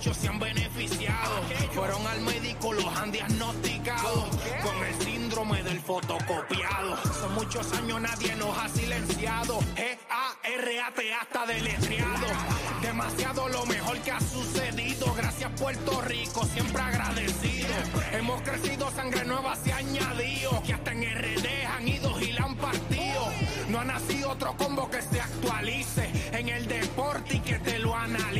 muchos se han beneficiado. Fueron al médico, los han diagnosticado con el síndrome del fotocopiado. Son muchos años, nadie nos ha silenciado. G-A-R-A-T hasta deletreado. Demasiado lo mejor que ha sucedido. Gracias, Puerto Rico, siempre agradecido. Hemos crecido, sangre nueva se ha añadido. Que hasta en RD han ido y la han partido. No ha nacido otro combo que se actualice en el deporte y que te lo analice.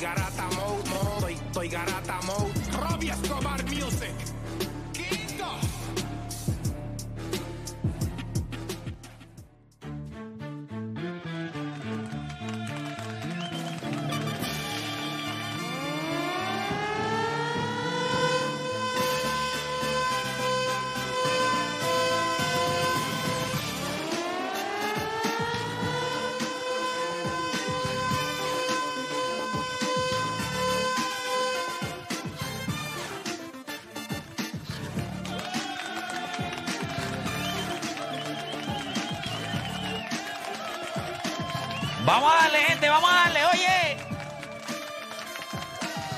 garata mode, mode, estoy, garata mode, Robbie Escobar Music. Vamos a darle, gente, vamos a darle, oye.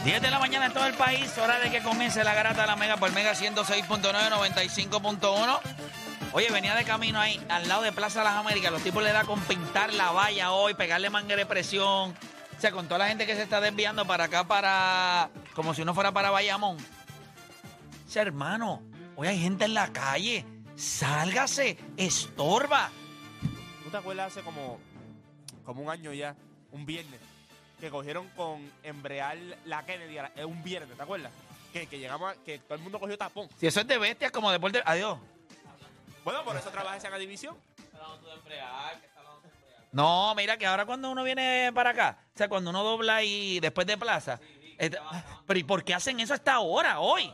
10 de la mañana en todo el país, hora de que comience la garata de la Mega por Mega 106.9, 95.1. Oye, venía de camino ahí, al lado de Plaza Las Américas. Los tipos le da con pintar la valla hoy, pegarle manguera de presión. O sea, con toda la gente que se está desviando para acá, para. como si uno fuera para Bayamón. O hermano, hoy hay gente en la calle. Sálgase, estorba. ¿Tú te acuerdas hace como, como un año ya, un viernes, que cogieron con embrear la Kennedy la- eh, un viernes, ¿te acuerdas? Que, que llegamos a, que todo el mundo cogió tapón. Si eso es de bestias, como deporte. Adiós. Bueno, por eso trabajas en la división. No, mira que ahora cuando uno viene para acá, o sea, cuando uno dobla y después de plaza, este, pero ¿y por qué hacen eso hasta ahora, hoy?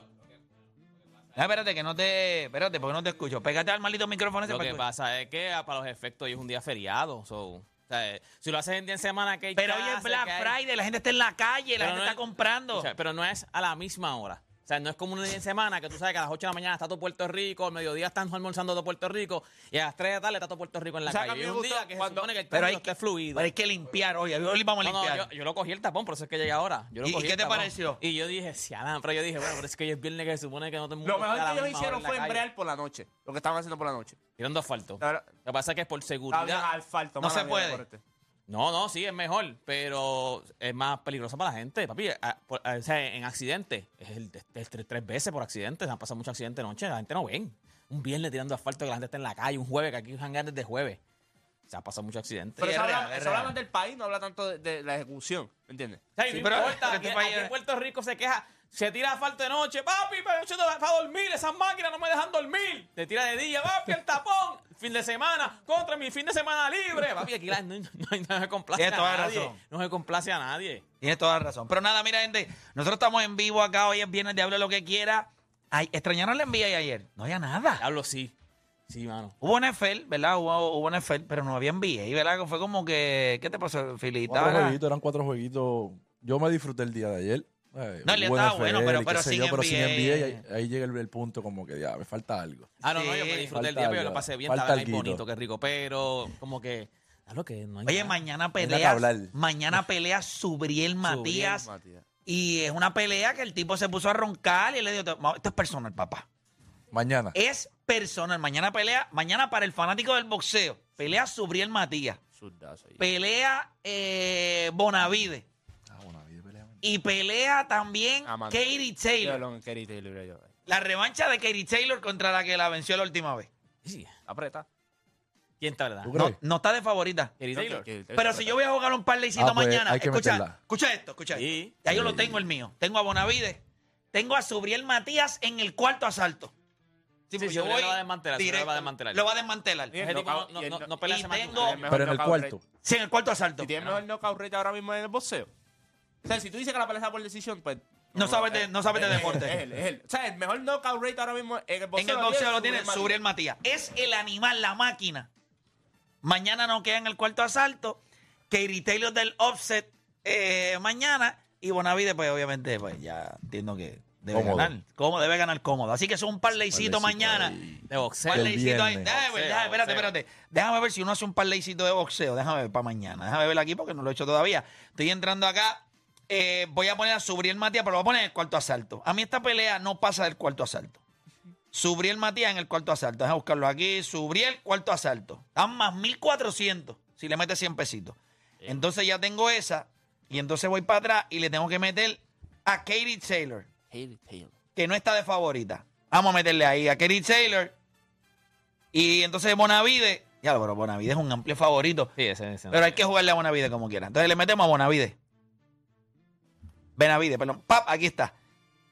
Ah, espérate, que no te. Espérate, porque no te escucho. Pégate al maldito micrófono ese Lo que- pasa es que ah, para los efectos hoy es un día feriado. so, o sea, eh, si lo haces en día en semana que hay Pero hoy es Black Friday, la gente está en la calle, la Pero gente no está es- comprando. o sea, pero no es a la misma hora. O sea, no es como un día en semana que tú sabes que a las 8 de la mañana está todo Puerto Rico, al mediodía están almorzando todo Puerto Rico y a las 3 de la tarde está todo Puerto Rico en la O sea, que a calle. mí Es me un gustó día que se cuando- supone que el pero, hay que, esté fluido. pero hay que limpiar hoy. Hoy vamos a No, no, limpiar. yo, yo lo cogí el tapón, por eso es que llegué ahora. Yo lo ¿Y- y cogí qué te tapón. pareció? Y yo dije, sí, Adán, pero yo dije, bueno, pero es que hoy es viernes que se supone que no te Lo mejor que ellos hicieron fue embrear por la noche. Lo que estaban haciendo por la noche. Tirando asfalto. Lo que pasa es que es por Está bien seguridad. asfalto. No mala se mía, puede. No, no, sí, es mejor, pero es más peligroso para la gente, papi. a- por- a- o sea, en accidentes, es el, es- es tres, tres veces por accidentes, han pasado muchos accidentes de noche, la gente no ven. Un viernes tirando asfalto que la gente está en la calle, un jueves, que aquí jangan desde jueves. Se han pasado muchos accidentes. Pero eso es habla, eso habla real. más del país, no habla tanto de, de la ejecución. ¿Me entiendes? O sea, y Sí, no pero importa, este aquí, país aquí es- en Puerto Rico se queja, se tira asfalto de noche, papi, pero yo para dormir, esas máquinas no me dejan dormir. Te tira de día, papi, el tapón, fin de semana, contra mi fin de semana libre. Papi, aquí la- no, no, no se complace Tienes toda a la nadie. razón. No se complace a nadie. Tienes toda la razón. Pero nada, mira, gente, nosotros estamos en vivo acá. Hoy es viernes de Hable lo que quiera. Ay, ¿Extrañaron la envía ayer? No había nada. Hablo sí. Sí, mano. Hubo NFL, ¿verdad? Hubo, hubo NFL, pero no había NBA, ¿verdad? Fue como que. ¿Qué te pasó, Filita? Cuatro jueguitos, eran cuatro jueguitos. Yo me disfruté el día de ayer. Eh, No, el estaba NFL bueno, pero- pero sin yo, pero sin NBA. NBA, ahí, ahí llega el, el punto como que ya, me falta algo. Ah, no, no, yo me disfruté el día, pero yo lo pasé bien, estaba bien bonito, qué rico. Pero como que, lo que no hay Oye, nada. mañana pelea. hablar. Mañana pelea Subriel Matías. Matías. Y es una pelea que el tipo se puso a roncar y él le dijo: "No, Esto es personal, papá. Mañana. Es personal. Mañana pelea. Mañana para el fanático del boxeo. Pelea Subriel Matías. Pelea eh, Bonavide. Y pelea también Amanda. Katie Yo Taylor. yo. La revancha de Katie Taylor contra la que la venció la última vez. Sí. Apreta. ¿Quién está, verdad? ¿Tú No, está de favorita. Taylor. Pero si yo voy a jugar un parlaycito Ah, pues, mañana, escucha, meterla. escucha esto, escucha Sí. esto. Ya yo lo Sí. tengo el mío. Tengo a Bonavide, tengo a Subriel Matías en el cuarto asalto. Sí, pues sí, Subriel lo va a desmantelar, Subriel directo, lo va a desmantelar. Lo va a desmantelar. No, y no, no- no pelea tengo- Pero en el cuarto. Sí, en el cuarto asalto. ¿Y tiene el mejor knockout rate ahora mismo en el boxeo? O sea, si tú dices que la pelea está por decisión, pues. No sabes de- no sabes de es él, deporte. Es él, es él. O sea, el mejor knockout rate ahora mismo en el boxeo. En el boxeo lo tiene Subriel Matías. Es el animal, la máquina. Mañana no queda en el cuarto asalto. Katie Taylor del offset eh, mañana. Y Bonavide, pues obviamente, pues ya entiendo que debe Cómodo. ganar. Cómo debe ganar cómodo. Así que es un parleycito Parleycito mañana. ahí. De boxeo. Ahí. Déjame ver, Boxeo, déjame- espérate, boxeo. espérate. Déjame ver si uno hace un parleycito de boxeo. Déjame ver para mañana. Déjame ver aquí porque no lo he hecho todavía. Estoy entrando acá. Eh, voy a poner a Subriel Matías, pero lo voy a poner en el cuarto asalto. A mí esta pelea no pasa del cuarto asalto. Subriel Matías en el cuarto asalto. Déjame buscarlo aquí. Subriel, cuarto asalto. Están más 1400 si le metes 100 pesitos. Entonces ya tengo esa. Y entonces voy para atrás y le tengo que meter a Katie Taylor Haley Taylor. que no está de favorita. Vamos a meterle ahí a Katie Taylor. Y entonces Bonavide. Ya, pero Bonavide es un amplio favorito. Sí, ese, ese. Pero hay que jugarle a Bonavide como quiera. Entonces le metemos a Bonavide. Benavide, perdón. Pap, aquí está.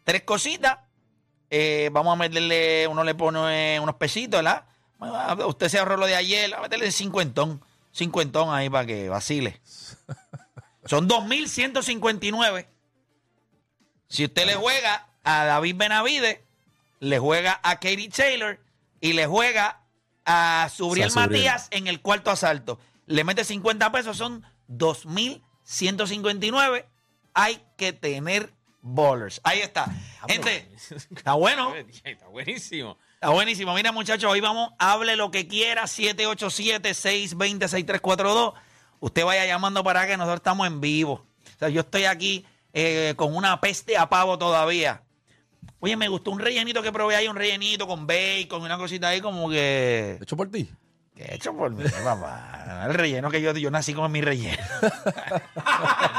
Tres cositas. Eh, vamos a meterle, uno le pone unos pesitos, ¿verdad? Bueno, Usted se ahorró lo de ayer, a meterle cincuentón. Cincuentón ahí para que vacile. Son 2.159. Si usted le juega a David Benavide, le juega a Katie Taylor y le juega a Subriel A Subriel. Matías en el cuarto asalto. Le mete 50 pesos, son 2.159. Hay que tener bowlers. Ahí está. Gente, está bueno. Está buenísimo. Está buenísimo. Mira, muchachos, hoy vamos, hable lo que quiera, 787-620-6342. Usted vaya llamando para que nosotros estamos en vivo. O sea, yo estoy aquí eh, con una peste a pavo todavía. Oye, me gustó un rellenito que probé ahí, un rellenito con bacon, una cosita ahí como que... Hecho por ti. ¿Qué hecho por mí, papá? El relleno que yo, yo nací con mi relleno.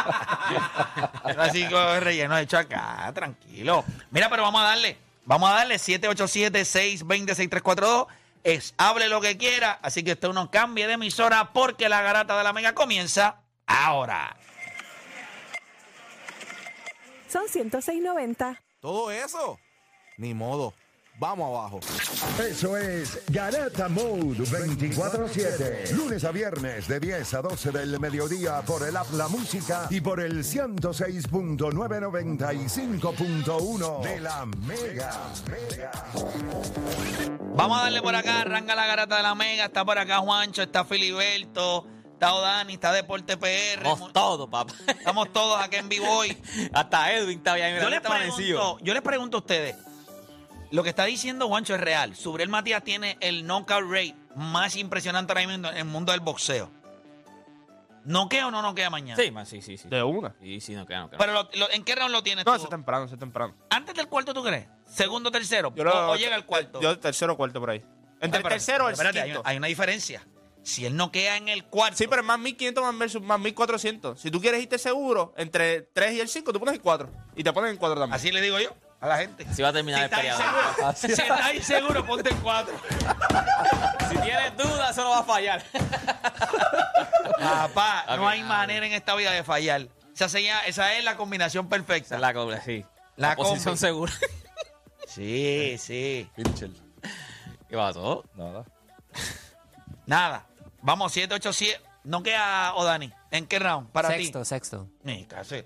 el relleno hecho acá, tranquilo. Mira, pero vamos a darle. Vamos a darle 787-620-6342. Es hable lo que quiera. Así que usted no cambie de emisora porque la garata de la mega comienza ahora. Son 106.90. ¿Todo eso? Ni modo. Vamos abajo. Eso es Garata Mode 24-7. Lunes a viernes de 10 a 12 del mediodía por el App La Música y por el 106.995.1 de la Mega. Vamos a darle por acá, arranca la garata de la mega. Está por acá Juancho, está Filiberto, está Odani, está Deporte PR. Vamos todos, papá. Estamos todos aquí en vivo hoy. Hasta Edwin está bien. Yo les, pregunto, yo les pregunto a ustedes, lo que está diciendo Juancho es real. Subriel Matías tiene el knockout rate más impresionante ahora mismo en el mundo del boxeo. ¿Noquea o no noquea mañana? Sí, sí, sí. sí. De una. Sí, sí, no queda, no queda. Pero lo- lo- ¿en qué round lo tienes No, tú? eso es temprano, es temprano. ¿Antes del cuarto tú crees? ¿Segundo, tercero? Yo o, lo- o llega al cuarto? Yo tercero o cuarto por ahí. Entre el tercero o el espérate, hay, quinto. hay una diferencia. Si él noquea en el cuarto... Sí, pero es más 1500 más, versus, más 1400. Si tú quieres irte seguro, entre el 3 y el 5, tú pones el 4. Y te pones el 4 también. Así le digo yo a la gente. Así va a terminar si el peleador. inseguro, si estás inseguro, ponte el cuatro. Si tienes dudas, eso no va a fallar. Papá, no hay manera en esta vida de fallar. Esa, sería- esa es la combinación perfecta. es la cobra, sí. La La, posición combi. segura. Sí, sí. Pincher. ¿Qué pasó? Nada. Nada. Vamos, 787. No queda Odani. ¿En qué round? Para Sexto, ti. sexto. Ni casi.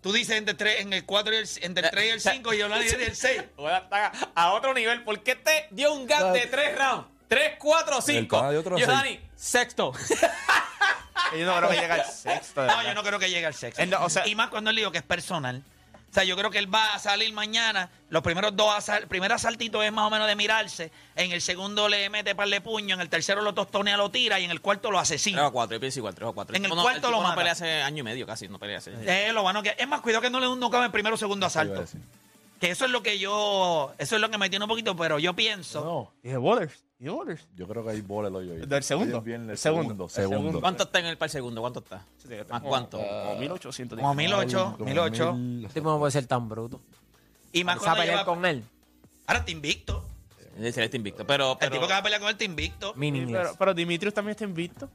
Tú dices entre, tres, en el 4 y el, entre el 3 y el 5 y Odani dice el 6. Voy a otro nivel. ¿Por qué te dio un gap de tres rounds? Tres, cuatro, cinco. pana de otro Yo, seis. Dani, sexto. Y yo no creo que llegue al sexto. No, yo no creo que llegue al sexto. Él no- o sea- y más cuando él digo que es personal. O sea, yo creo que él va a salir mañana. Los primeros dos, asal- el primer asaltito es más o menos de mirarse. En el segundo le mete par de puño. En el tercero lo tostonea, lo tira. Y en el cuarto lo Tres asesina. o cuatro, yo pienso igual, tres o cuatro. En el tipo no- cuarto tipo lo no mata. pelea hace año y medio casi, no pelea hace. Eh, lo bueno que es más cuidado que no le dé un knockout en el primero o segundo a asalto. Que eso es lo que yo, eso es lo que me tiene un poquito, pero yo pienso. No, de Waters. Y de Waters. yo creo que hay bola hoy. hoy. ¿Del segundo? Hoy es viernes, El segundo. segundo. Segundo. El. ¿Cuánto está en el par segundo? ¿Cuánto está? ¿Más cuánto? Como 1800. Como mil ocho, Como mil ocho. mil- Este tipo no puede ser tan bruto. Y más Vas a cuando pelear lleva- con él. Ahora está invicto. Es el este invicto. Pero, El pero tipo que va a pelear con él está invicto. Pero, pero Dimitrios también está invicto.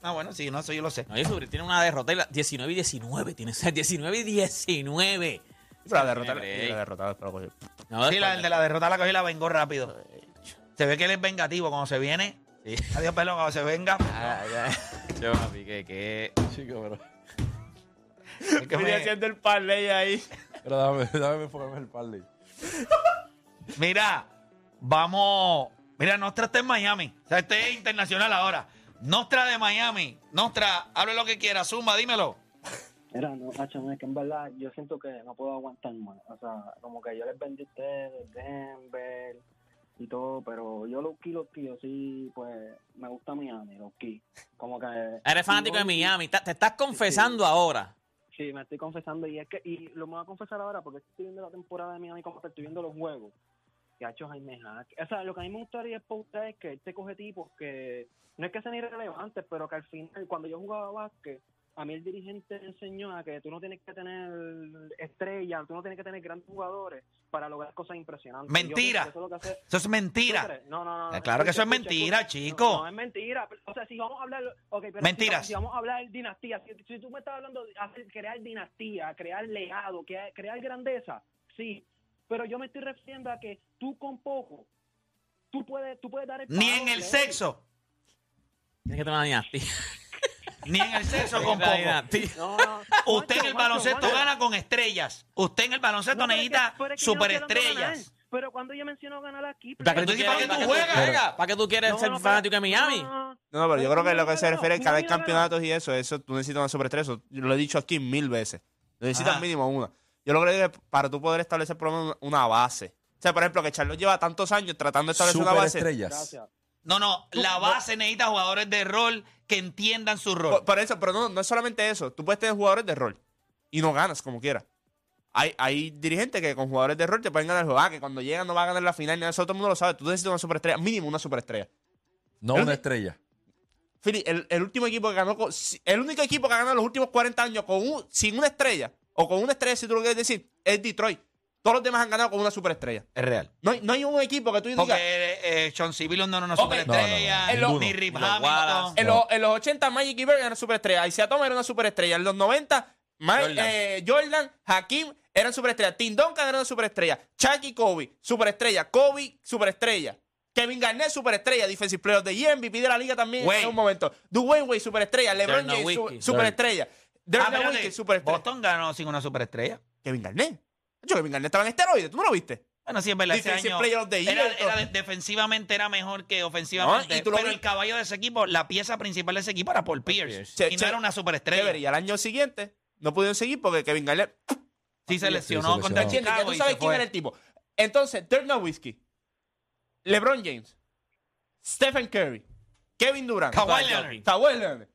Ah, bueno, sí, no, eso yo lo sé. No, y sobre- tiene una derrota y la- 19 y 19. Tiene o sea, 19 y 19. Pero la derrota. break. La derrota pero cogió. No, Sí, la, el de la derrota la cogí y la vengó rápido. Se ve que él es vengativo cuando se viene. Sí. Adiós, pelón, cuando se venga. Yo, papi, que, que- Chico, pero. Es que me- haciendo el parlay ahí. Pero dame, dame enfocarme en el parlay. Mira, vamos. Mira, Nostra está en Miami. O sea, este es internacional ahora. Nostra de Miami. Nostra, hable lo que quiera. Zumba, dímelo. Mira, no, Hacho, es que en verdad yo siento que no puedo aguantar más. O sea, como que yo les vendí a ustedes Denver y todo, pero yo los los yo sí, pues me gusta Miami, los Como que. Eres fanático de Miami. Te estás confesando ahora. Sí, me estoy confesando y es que, y lo me voy a confesar ahora porque estoy viendo la temporada de Miami como que estoy viendo los juegos. Hecho Jaime Jaque. O sea, lo que a mí me gustaría exportar es que él te coge tipos que no es que sean irrelevantes, pero que al final, cuando yo jugaba básquet, a mí el dirigente me enseñó a que tú no tienes que tener estrellas, tú no tienes que tener grandes jugadores para lograr cosas impresionantes. Mentira. eso es lo que hace- Eso es ¿Tú mentira. No, no, no. Eh, claro que eso es mentira, escucha. chico. No, no es mentira. O sea, si vamos a hablar. Okay, pero Mentiras. Si, si vamos a hablar de dinastía, si, si tú me estás hablando de hacer- crear dinastía, crear legado, crear, crear grandeza, sí. Pero yo me estoy refiriendo a que tú con poco, tú puedes, tú puedes dar el Ni en el sexo. Tienes que tener una dinastía. Ni en el sexo con poco. dinastía. No, no. Usted en el baloncesto gana con estrellas. Usted en el baloncesto es que- necesita es que superestrellas. Pero cuando yo menciono ganar aquí, ¿Para qué tú Entonces, ¿para qué quieres, tú para qué juegas? ¿Para qué tú quieres No, ser no, pero- fanático de Miami? no, no, pero yo creo que lo que se refiere cada Miami ganó. campeonatos y eso, eso tú necesitas una superestrella. Eso yo lo he dicho aquí mil veces. Necesitas Ajá. mínimo una. Yo lo que digo es para tú poder establecer por lo menos una base. O sea, por ejemplo, que Charlotte lleva tantos años tratando de establecer una base. Superestrellas. Gracias. No, no, la base necesita jugadores de rol que entiendan su rol. Por, por eso, pero no, no es solamente eso. Tú puedes tener jugadores de rol y no ganas como quieras. Hay, hay dirigentes que con jugadores de rol te pueden ganar el juego. Ah, que cuando llegan no va a ganar la final, ni eso todo el mundo lo sabe. Tú necesitas una superestrella, mínimo una superestrella. No una estrella. Philly, el, el último equipo que ganó, con- el único equipo que ha ganado los últimos 40 años con un- sin una estrella, o con una estrella, si tú lo quieres decir, es Detroit. Todos los demás han ganado con una superestrella. Es real. No hay, no hay un equipo que tú digas. Porque eh, Sean Civilian no era una Ok. superestrella, No, no, no, ni. Rip Hamilton. En, los, en los 80, Magic y Bird eran superestrellas. Isaiah Thomas era una superestrella. En los 90, Ma- Jordan. eh, Jordan, Hakim eran superestrellas. Tim Duncan era una superestrella. Chuck y Kobe, superestrella. Kobe, superestrella. Kevin Garnett, superestrella. Defensive Player of the Year, MVP de la liga también Wade. en un momento. Dwayne Wade, superestrella. LeBron Dirk James, su- Nowitzki. superestrella. Dirk Ah, espérate, Nowitzki, superestrella. Boston ganó sin una superestrella. Kevin Garnett. Yo, Kevin Garnett estaba en esteroides. ¿Tú no lo viste? Bueno, sí, es verdad. Ese año Player of the Year, era, todo. era de- defensivamente era mejor que ofensivamente. No, y tú lo pero vi- el caballo de ese equipo, la pieza principal de ese equipo era Paul Pierce. Che- y no che- era una superestrella. Chévere. Y al año siguiente no pudieron seguir porque Kevin Garnett Sí se lesionó se contra lesionó. ¿Entiendes? Ya Chicago tú y sabes se quién fue. era el tipo. Entonces, Dirk Nowitzki, LeBron James, Stephen Curry, Kevin Durant, Kawhi Leonard. Kawhi Leonard,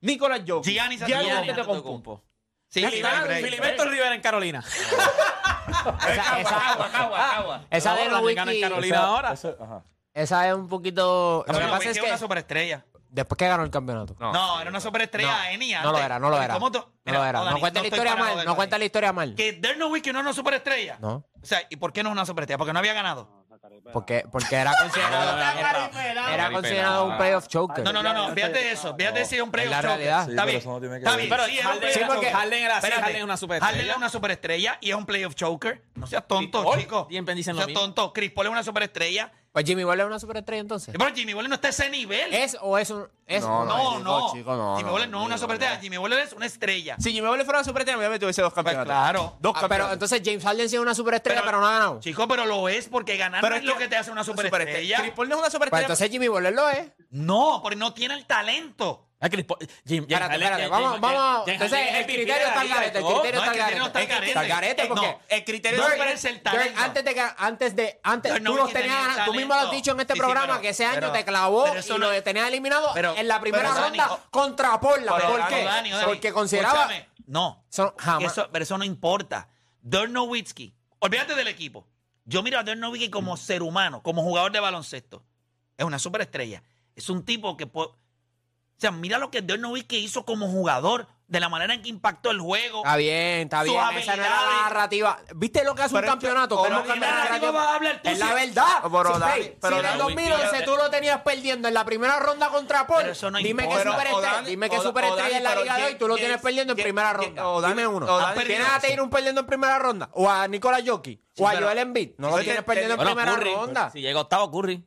Nicolas Jokic, Giannis Giannis Antetokounmpo. Antetokounmpo. Sí, break. Filiberto Rivera en Carolina. Esa, esa, esa de gana en Carolina Esa- ahora. esa- ajá. esa es un poquito. Lo que no, pasa es es que una superestrella. después que ganó el campeonato. No, era una superestrella No, Eni no lo era, no lo era. ¿Cómo tú- No lo era. Dani, No cuenta la historia mal. No cuenta la historia mal. Que Dirk Nowitzki no era una superestrella. No. O sea, ¿y por qué no es una superestrella? Porque no había ganado. Porque, porque era considerado. Era considerado un playoff choker. No, no, no, no. Fíjate de eso. Fíjate de si es un playoff la choker. realidad. Sí, Está pero bien. bien. Pero Sí, es un porque choker. Harden era así. Harden es una superestrella. Harden es una superestrella y es un playoff choker. No seas tonto, chico. no seas tonto. Chris Paul es una superestrella. Pues Jimmy Butler es una superestrella entonces. Pero Jimmy Butler no está a ese nivel. ¿Es o es un.? Es, No, No, no. chico, no, Jimmy Butler no es una superestrella. Jimmy Butler es una estrella. Si Jimmy Butler fuera una superestrella, me hubiera metido ese dos campeonatos. claro. Dos Ah, campeonatos. pero entonces James Harden sí es una superestrella, pero, Pero- no ha ganado. Chico, pero lo es porque ganar Pero no es es lo que- te hace una superestrella. Chris Paul no es una Pues superestrella. entonces Jimmy Butler lo es. No, porque no tiene el talento. Ah, Chris Paul- Jim- Espérate, espérate, vamos, vamos. Entonces el criterio está al garete. El criterio No, está al no garete. Está al garete Eh, porque. no, el criterio Dirk es el talento. antes de que antes de antes tú los tenías mismo lo has dicho en este programa que ese año te clavó y no- lo tenías eliminado en la primera ronda Dani, contra Portland. ¿Por qué? Porque consideraba. No. Eso, pero eso no importa. Dirk Nowitzki, olvídate del equipo. Yo miro a Dirk Nowitzki como ser humano, como jugador de baloncesto. Es una superestrella. Es un tipo que... sea, mira lo que Dirk Nowitzki hizo como jugador, de la manera en que impactó el juego. Está bien, está bien. Esa no era la narrativa. ¿Viste lo que hace un que- campeonato? ¿Cómo cambia la narrativa vas a hablar tú Es la verdad. Pero Si, Dani, pero si en el Dani, 2011 tú lo tenías perdiendo en la primera ronda contra Paul, Pero eso no dime que superestrella, dime que superestrella en la liga de hoy, tú lo tienes perdiendo en primera ronda. dime uno. Dani- ¿Tienes a Tatum perdiendo en primera ronda? ¿O a Nicolás Jokic? ¿O a Joel Embiid? No lo tienes perdiendo en primera ronda. Si llega octavo, Curry.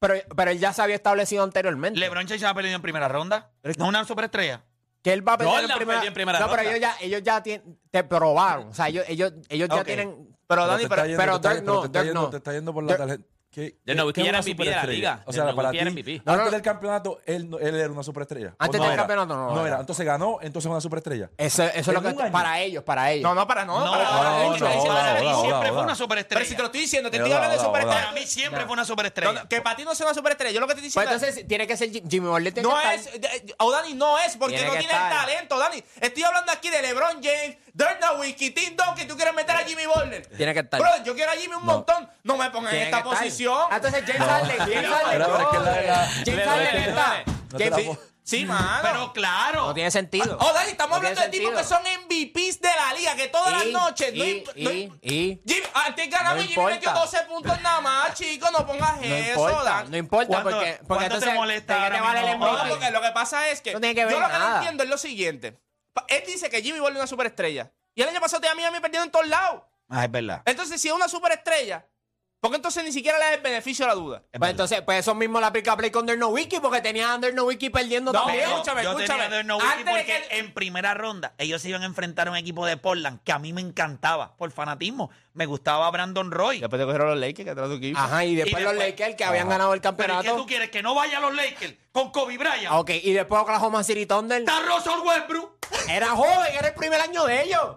Pero, pero él ya se había establecido anteriormente. LeBron James se ha perdido en primera ronda. No es una superestrella. que él va a perder Jordan en primera, perdió en primera No, pero ronda. ellos ya, ellos ya tienen, te probaron. O sea, ellos, ellos, ellos ya Ok. tienen. Pero te Dani, está pero, yendo- pero te está- Dirk no, te está Dirk yendo- no. te está yendo por la Dirk- tarjeta. ¿Qué- Dirk Nowitzki qué es era MVP de la superestrella? liga. O sea, Dirk para Nowitzki era ti, MVP. No, antes no. del campeonato, él, no- él era una superestrella. Antes ¿O del era? campeonato, no, no No era. era. Entonces ganó, entonces una superestrella. Eso, eso es lo que. Para ellos, para ellos. no, no, para no. No, para, no, no, no, no, siempre fue una superestrella. Pero si te lo estoy diciendo, te estoy hablando de superestrella. Para mí siempre fue una No, superestrella. no, que para ti no sea una superestrella. Yo lo que te estoy Pues diciendo entonces tiene que ser Jim- Jimmy Butler. No que es, o Dani, no es, porque no que tiene el talento, Dani. Estoy hablando aquí de LeBron James, Nowitzki, Tim Duncan, tú quieres meter a Jimmy Butler. Tiene que estar. Bro, yo quiero a Jimmy un No. montón. No me pongan en Tiene esta que estar. posición. Ah, Entonces James Harden, James Harden. Pero, es que la- la- James Harden le está. No te James- la sí, puedo- Sí, mano. Pero claro. No tiene sentido. Oh, Dani, estamos No hablando de tipos que sentido. son MVPs de la liga, que todas las Y- noches. no y- imp- no y- imp- y- Jimmy, antes ganamos No y Jimmy metió importa. 12 puntos nada más, chico. No pongas No eso, importa, Dani. no importa ¿Cuánto- porque, porque cuánto te entonces molesta ¿de qué ahora te vale el mismo? No, MVP? porque lo que pasa es que, No tiene que ver yo lo que no nada. entiendo es lo siguiente. Él dice que Jimmy Butler es una superestrella. Y el año pasado tenía a Miami perdiendo en todos lados. Ah, es verdad. Entonces, si es una superestrella, ¿por qué entonces ni siquiera le da el beneficio de la duda? Es Pues entonces, pues eso mismo la aplica Play con Dirk Nowitzki porque tenía a Dirk Nowitzki perdiendo No, también. pero- escúchame, yo escúchame. tenía a Antes de porque que- en primera ronda ellos se iban a enfrentar a un equipo de Portland que a mí me encantaba por fanatismo. Me gustaba Brandon Roy. Después te cogieron los Lakers, que trae tu equipo. Ajá, y después Y los Lakers que habían ganado el Pero ¿y qué campeonato. tú quieres? ¿Que no vaya a los Lakers con Kobe Bryant? Ah, Ok, y después Oklahoma City Thunder. ¿Está Russell Westbrook? Era joven, era el primer año de ellos.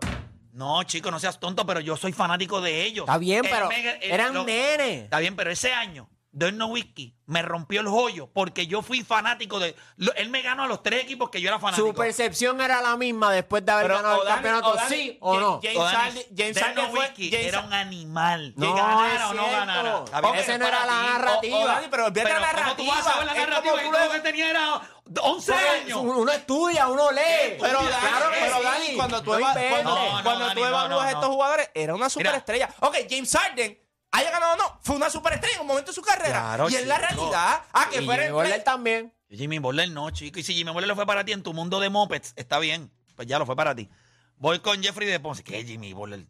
No, chico, no seas tonto, pero yo soy fanático de ellos. Está bien, El pero eran lo- nenes. Está bien, pero ese año, Nowitzki me rompió el joyo porque yo fui fanático de... lo- él me ganó a los tres equipos que yo era fanático. Su percepción era la misma después de haber Pero, ganado o el Dani- campeonato, o Dani- ¿sí o Ja- no? James O Dani, Harden- James Dirk Harden fue- Nowitzki James era un animal. No, que ganara es o no cierto. ganara. Está Ok, bien, esa es no era para la ti. narrativa. O- o Dani, pero olvídate la ¿cómo tú narrativa. vas a saber la Es como narrativa? tú Y lo- tú lo que tenía era 11 años. Uno estudia, uno lee. Pero, Mira, Dani, claro pero sí. Dani, cuando tú, No eva- cuando, No, no, cuando Dani, tú evalúas no, a estos jugadores, era una superestrella. Ok, James Harden, haya ganado o no, fue una superestrella en un momento de su carrera. Claro, y es la realidad. Ah, que Y fuera Jimmy Butler también. Jimmy Butler no, chico. Y si Jimmy Butler lo fue para ti en tu mundo de mopeds, está bien. Pues ya lo fue para ti. Voy con Jeffrey de Ponce. ¿Qué Jimmy Butler?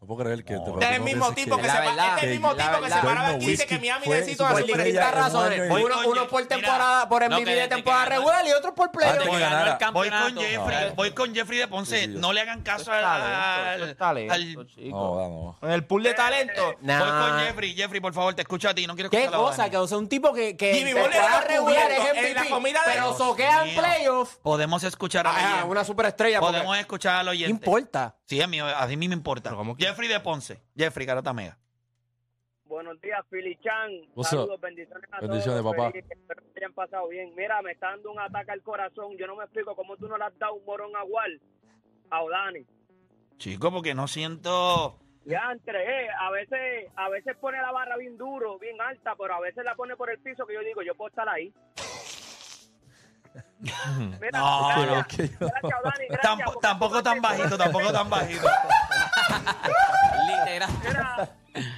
No puedo creer que... No, te- Este es el mismo piensas tipo que, La se verdad, este es el mismo la tipo que se verdad. paraba aquí y dice que Miami fue necesita una superestrella año y- Uno, Voy con uno Jeff- por mira, temporada, por no, MVP que de desde que temporada ganó- regular y otro por Antes playoff. que ganó el ganara. Voy con campeonato. Jeffrey, voy con Jeffrey de Ponce. Sí, sí, yo no le hagan caso al, al-. No, no. En el pool de talento. Nah. Voy con Jeffrey. Jeffrey, por favor, te escucho a ti. No quiero ¿Qué escuchar a cosa? Que o sea, un tipo que, que Jimmy en Butler temporada era regular es cubierto en la MVP, comida de pero los- soquea en Mío. playoffs. Podemos escuchar al Ah, oyente. una superestrella. porque- Podemos escuchar al ¿Qué oyente. importa? Sí, a mí, a mí me importa. Pero ¿cómo que- Jeffrey de Ponce. Jeffrey, Garata Mega. Buenos días, Philly Chan. Saludos, bendiciones a Bendiciones, todos. papá. Espero que hayan pasado bien. Mira, me está dando un ataque al corazón. Yo no me explico cómo tú no le has dado un morón a Wal, a Odani. Chico, porque no siento. Ya entre, eh, a veces, a veces pone la barra bien duro, bien alta, pero a veces la pone por el piso que yo digo, yo puedo estar ahí. Mira, No, gracias, yo- gracias, Tampo- tampoco tan bajito, tampoco tan bajito. Literal. Mira,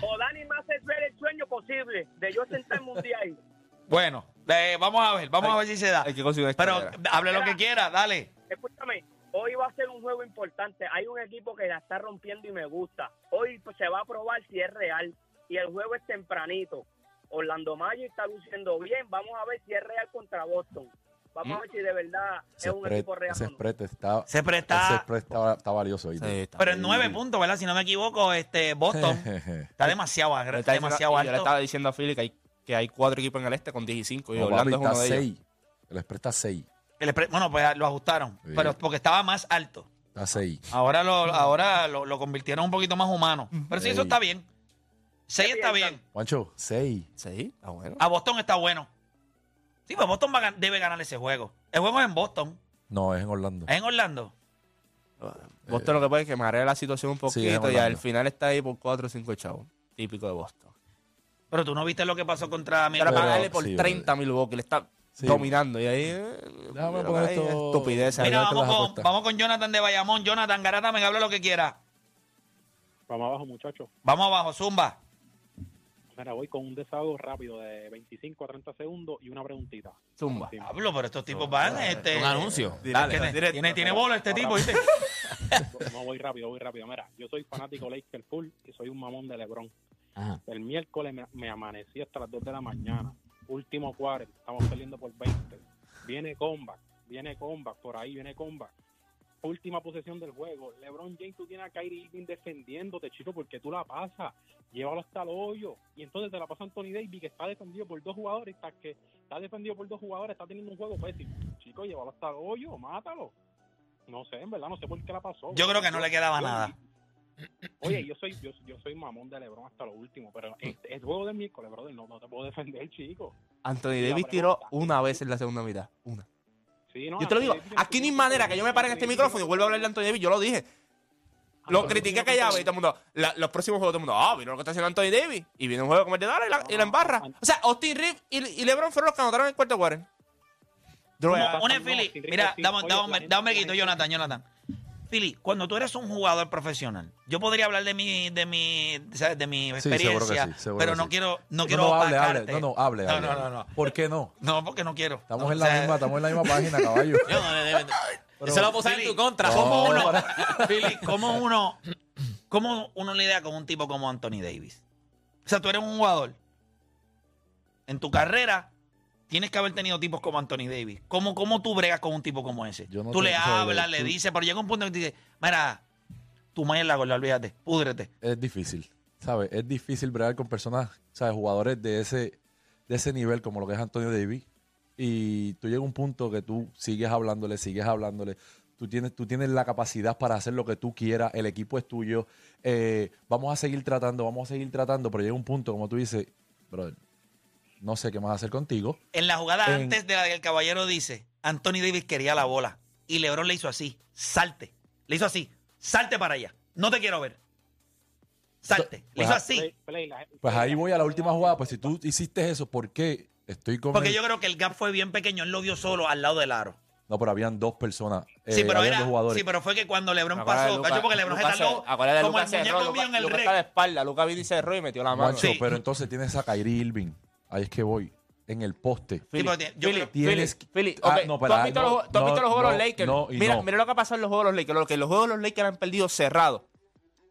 Odani me hace ver el sueño posible de yo sentarme un día ahí. Bueno, eh, vamos a ver, vamos a ver si se da. Hay que conseguir una Pero hable lo que quiera, dale. Escúchame, hoy va a ser un juego importante. Hay un equipo que la está rompiendo y me gusta. Hoy pues, se va a probar si es real. Y el juego es tempranito. Orlando Magic está luciendo bien. Vamos a ver si es real contra Boston. Vamos a ver si de verdad Ese es un spread, equipo real. no. spread está... Se presta. está, está valioso. ¿oíste? Sí, está Pero en nueve puntos, ¿verdad? Si no me equivoco, este Boston está demasiado, está estaba demasiado y yo le alto. estaba diciendo a Philly que hay, que hay cuatro equipos en el este con 10 y 5 y No, Orlando es uno está de ellos. 6. El spread está 6. El spre- Bueno, pues lo ajustaron, Sí. pero porque estaba más alto. Está 6. Ahora lo, ahora lo, lo convirtieron un poquito más humano. Pero sí, eso Ey. está bien. Seis está bien. Juancho, 6. Sí, está bueno. A Boston está bueno. Sí, pues Boston va a gan- debe ganar ese juego. El juego es en Boston. No, es en Orlando. Es en Orlando. Boston lo que puede es que marea la situación un Sí, es poquito y Orlando. al final está ahí por 4 o 5 chavos. Típico de Boston. Pero tú no viste lo que pasó contra Pero Pero- para darle por sí, 30 mil Milwaukee, le está Sí. dominando y ahí... eh, Déjame poner ahí, esto- Estupidez. Mira, Mira, Ayúdate vamos las con, apuestas. vamos con Jonathan de Bayamón. Jonathan, Garata, me habla lo que quiera. Vamos abajo, muchachos. Vamos abajo, Zumba. Mira, voy con un desahogo rápido de 25 a 30 segundos y una preguntita. Zumba. Hablo, pero estos tipos van. Este, Un anuncio. Dale, tiene, tiene, tiene bola este tipo, ¿viste? No, voy rápido, voy rápido. Mira, yo soy fanático Lakers full y soy un mamón de LeBron. Ajá. El miércoles me, me amanecí hasta las 2 de la mañana. Último cuarto, estamos perdiendo por 20. Viene comeback, viene comeback, por ahí viene comeback. Última posesión del juego. LeBron James, tú tienes a Kyrie Irving defendiéndote, chico, porque tú la pasas. Llévalo hasta el hoyo. Y entonces te la pasa Anthony Davis, que está defendido por dos jugadores. Está, que está defendido por dos jugadores, está teniendo un juego pésimo. Chico, llévalo hasta el hoyo, mátalo. No sé, en verdad, no sé por qué la pasó. Yo creo que no le quedaba Yo- nada. Oye, yo soy, yo, yo soy mamón de LeBron hasta lo último, pero el, el juego del miércoles, brother, no, no te puedo defender, chico. Anthony Y Davis tiró una vez en la segunda mitad. Una. Sí, no, Yo te lo digo, aquí no hay manera que yo me pare en este micrófono y vuelva a hablar de Anthony Davis. Yo lo dije. Lo tiene vez y todo el mundo. la- los próximos juegos, todo el mundo. Ah, mira lo que está haciendo Anthony Davis. Y viene un juego como el de Dallas y la, y la embarra. O sea, Austin Reeves y, y LeBron fueron los que anotaron en el cuarto quarter. A- No, Una no, Philly, sin mira, dame, Oye, la gente- Jonathan, Jonathan. Philly, cuando tú eres un jugador profesional, yo podría hablar de mi, de mi, ¿sabes? de mi Sí, seguro que experiencia, sí, seguro pero que no sí. quiero, no No, quiero no, hable, hable. opacarte. No, no, hable, No, hable, no, no, no. ¿Por qué no? No, porque no quiero. Estamos No, en o la sea, misma, estamos en la misma página, caballo. Yo no, de- de- Pero- Eso lo usar en tu contra. ¿Cómo uno, Philly, cómo uno, cómo uno lidia con un tipo como Anthony Davis? O sea, tú eres un jugador. En tu carrera tienes que haber tenido tipos como Anthony Davis. ¿Cómo, cómo tú bregas con un tipo como ese? Yo no tú le o sea, hablas, tú- le dices, pero llega un punto en que te dices, mira, tu madre es la gorda, olvídate, púdrete. es difícil, ¿sabes? Es difícil bregar con personas, ¿sabes? Jugadores de ese, de ese nivel como lo que es Antonio Davis. Y tú llegas a un punto que tú sigues hablándole, sigues hablándole. Tú tienes, tú tienes la capacidad para hacer lo que tú quieras. El equipo es tuyo. eh, vamos a seguir tratando, vamos a seguir tratando. Pero llega un punto, como tú dices, brother, no sé qué más hacer contigo. En la jugada En- antes de la que el caballero dice, Anthony Davis quería la bola. Y LeBron le hizo así, salte. Le hizo así, salte para allá. No te quiero ver. Salte. Le Pues hizo a- así. Play- play, la- Pues ahí voy a la última jugada. Pues si tú hiciste eso, ¿por qué estoy con Porque el- yo creo que el gap fue bien pequeño. Él lo vio solo al lado del aro. No, pero habían dos personas. Sí, eh, pero habían era, dos jugadores. sí, pero fue que cuando LeBron Acuérdate, pasó, Luka- cacho, porque LeBron se Luka tardó acuérdate de como el muñeco cerró, en el Luka está de espalda. Luca y cerró y metió la mano. Juancho, Sí. pero entonces tienes a Kyrie Irving. Ahí es que voy. En el poste. Sí, pero tiene- yo Philly, creo- Tienes Philly, Philly, Ah, ok, no, tú pero has visto no, los, tú has visto no, los juegos de no, los Lakers. no y mira, no. mira lo que ha pasado en los juegos de los Lakers. Lo que los juegos de los Lakers han perdido cerrados.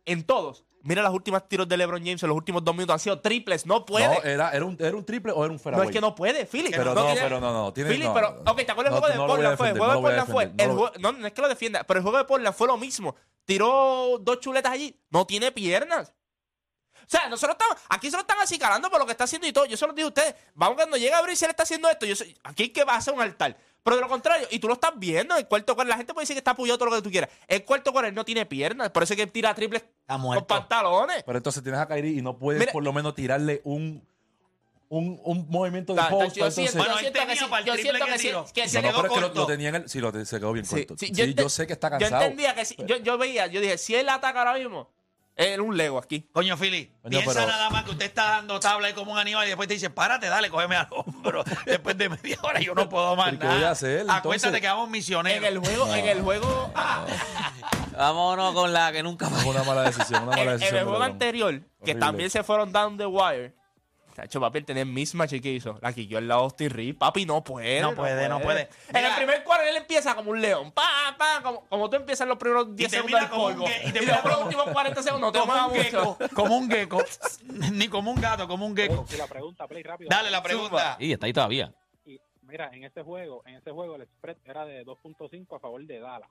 En todos. Mira los últimos tiros de LeBron James en los últimos dos minutos. Han sido triples. No puede. No, era, era, un, era un triple o era un No, fairway. es que no puede, Philly. Pero no, tiene- pero no, no. Tiene, Philly, no, pero, no. ok, ¿te acuerdas No, el juego de no Portland? Fue, el juego no de Portland fue, el no lo- juego- no, no es que lo defienda, pero el juego de Portland fue lo mismo. Tiró dos chuletas allí, no tiene piernas. O sea, nosotros estamos, aquí se lo están acicalando por lo que está haciendo y todo. Yo se lo digo a ustedes. Vamos cuando llega a Brice, él está haciendo esto. Yo soy, aquí hay que va a hacer un altar. Pero de lo contrario, y tú lo estás viendo, el cuarto cuarto, la gente puede decir que está apoyado todo lo que tú quieras. El cuarto cuarto él no tiene piernas, por eso es que tira triples con pantalones. Pero entonces tienes a Kyrie y no puedes Mira- por lo menos tirarle un, un, un movimiento de post. yo siento- Bueno, yo él siento que tenía sí, yo siento que que sí, tiró. que Se no, no, quedó pero es que lo, tenía en el. Sí, lo, se quedó bien Sí, corto. sí, yo yo, sé que está Yo cansado. entendía que si, yo, yo veía, yo dije, si él ataca ahora mismo, es un Lego aquí. Coño, Philly, Coño, piensa pero- nada más que usted está dando tabla ahí como un animal y después te dice, párate, dale, cógeme al hombro. después de media hora yo no puedo más ¿Pero qué nada. voy a hacer, entonces? Acuérdate que vamos misioneros. En el juego, en el juego, Vámonos con la que nunca Es una mala decisión, una en, mala en decisión. el juego LeBron. anterior, que Horrible. también se fueron down the wire. Tacho, papi, él tenía el mismatch que hizo. La al lado de Austin Reeves. Papi, no puede. No puede, no puede. En el Mira. primer cuarto él empieza como un león. Pa, pa, como, como tú empiezas los primeros 10 termina segundos del como polvo. y Y, termina después los como- últimos 40 segundos no te como muevas un mucho. gecko, como un gecko. Ni como un gato, como un gecko. Y la pregunta, play rápido. Dale la pregunta. Y está ahí todavía. Y mira, en ese juego, en ese juego el spread era de 2.5 a favor de Dallas.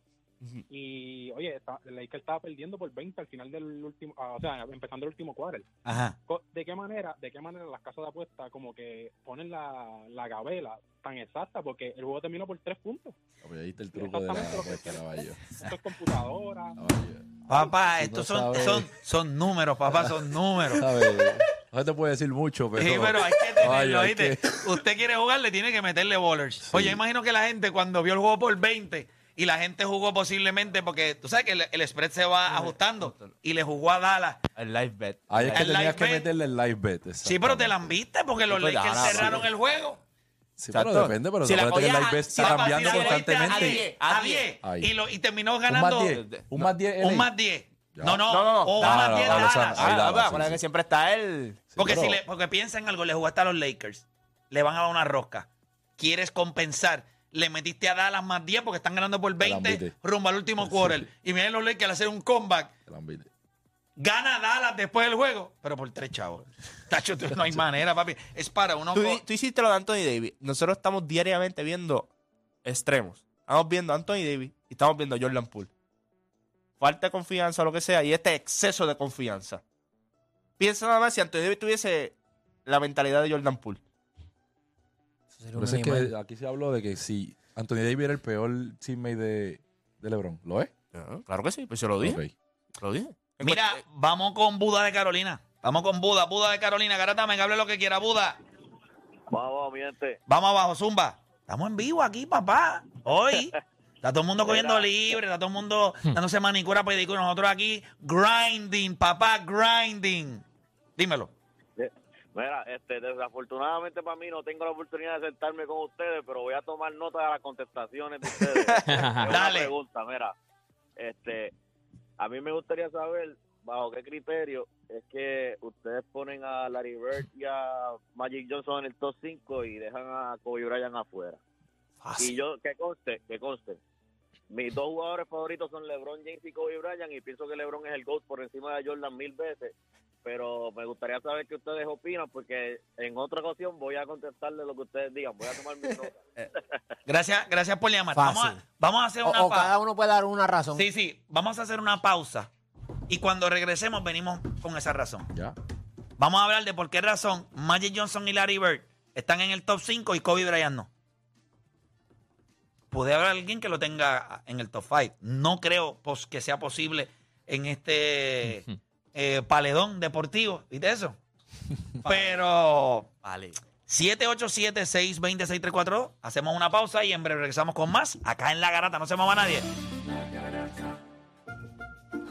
Y oye, está- el Lakers estaba perdiendo por 20 al final del último, ah, o sea, empezando el último quarter. Ajá. ¿De qué manera, de qué manera las casas de apuestas como que ponen la, la gabela tan exacta? Porque el juego terminó por tres puntos. Papi, ahí está el truco de la Exactamente lo que apuesta, caballo. Esto es computadora. Papá, estos no son, son, son números, papá, son números. No se te puede decir mucho, pero. Sí, pero hay que tenerlo, ¿viste? que- Usted quiere jugar, le tiene que meterle bowlers. Oye, yo imagino que la gente cuando vio el juego por 20 y la gente jugó posiblemente, porque tú sabes que el, el spread se va ajustando y le jugó a Dallas. El live bet. Ahí es que El tenías live que bet. meterle el live bet. Sí, pero te la han viste porque los pues, Lakers Dallas, cerraron sí. el juego. Sí, pero Exacto. depende, pero Si la acuérdate que el live bet si está la cambiando cogías a constantemente. a 10, A a 10. Ahí. Y, lo, y terminó Un ganando más 10. Un más 10. un LA. más 10. Ya. No, no, No, no, no. un Dallas, más 10 no, Dallas, Dallas. Ahí Ah, daba, ah, sí, acuérdate sí. que siempre está él. Porque, si le, porque piensa en algo, le jugaste a los Lakers, le van a dar una rosca. Quieres compensar, le metiste a Dallas más 10 porque están ganando por Te la 20 envite. rumbo al último quarter. Y miren los Lakers al hacer un comeback. Gana Dallas después del juego, pero por tres chavos. Tacho, tú- no hay manera, papi. Es para uno. Tú, tú hiciste lo de Anthony Davis. Nosotros estamos diariamente viendo extremos. Estamos viendo a Anthony Davis y estamos viendo a Jordan Poole. Falta de confianza o lo que sea y este exceso de confianza. Piensa nada más si Anthony Davis tuviese la mentalidad de Jordan Poole. Por eso es que aquí se habló de que si Anthony Davis era el peor teammate de, de LeBron, ¿lo es? Claro que sí, pues yo lo dije. Lo dije. Mira, vamos con Buda de Carolina. Vamos con Buda, Buda de Carolina. Garata, me hable lo que quiera, Buda. Vamos, mi gente. Vamos abajo, Zumba. Estamos en vivo aquí, papá. Hoy. Está todo el mundo cogiendo libre, está todo el mundo dándose manicura, pedicura. Nosotros aquí grinding, papá, grinding. Dímelo. Mira, este, desafortunadamente para mí no tengo la oportunidad de sentarme con ustedes, pero voy a tomar nota de las contestaciones de ustedes. Es una Dale. pregunta, mira, este, a mí me gustaría saber bajo qué criterio es que ustedes ponen a Larry Bird y a Magic Johnson en el top 5 y dejan a Kobe Bryant afuera. Y yo, que conste, que conste, mis dos jugadores favoritos son LeBron James y Kobe Bryant y pienso que LeBron es el GOAT por encima de Jordan mil veces, pero me gustaría saber qué ustedes opinan porque en otra ocasión voy a contestarle lo que ustedes digan, voy a tomar mi nota. Gracias, gracias por llamar. Fácil. Vamos a, vamos a hacer O, una o pausa. cada uno puede dar una razón. Sí, sí, vamos a hacer una pausa. Y cuando regresemos, venimos con esa razón. Ya. Vamos a hablar de por qué razón Magic Johnson y Larry Bird están en el top 5 y Kobe Bryant no. Puede haber alguien que lo tenga en el top 5. No creo pos- que sea posible en este eh, paledón deportivo. ¿Viste eso? Pero. Vale. 787-620-6342. Hacemos una pausa y en breve regresamos con más. Acá en La Garata. No se mueva nadie.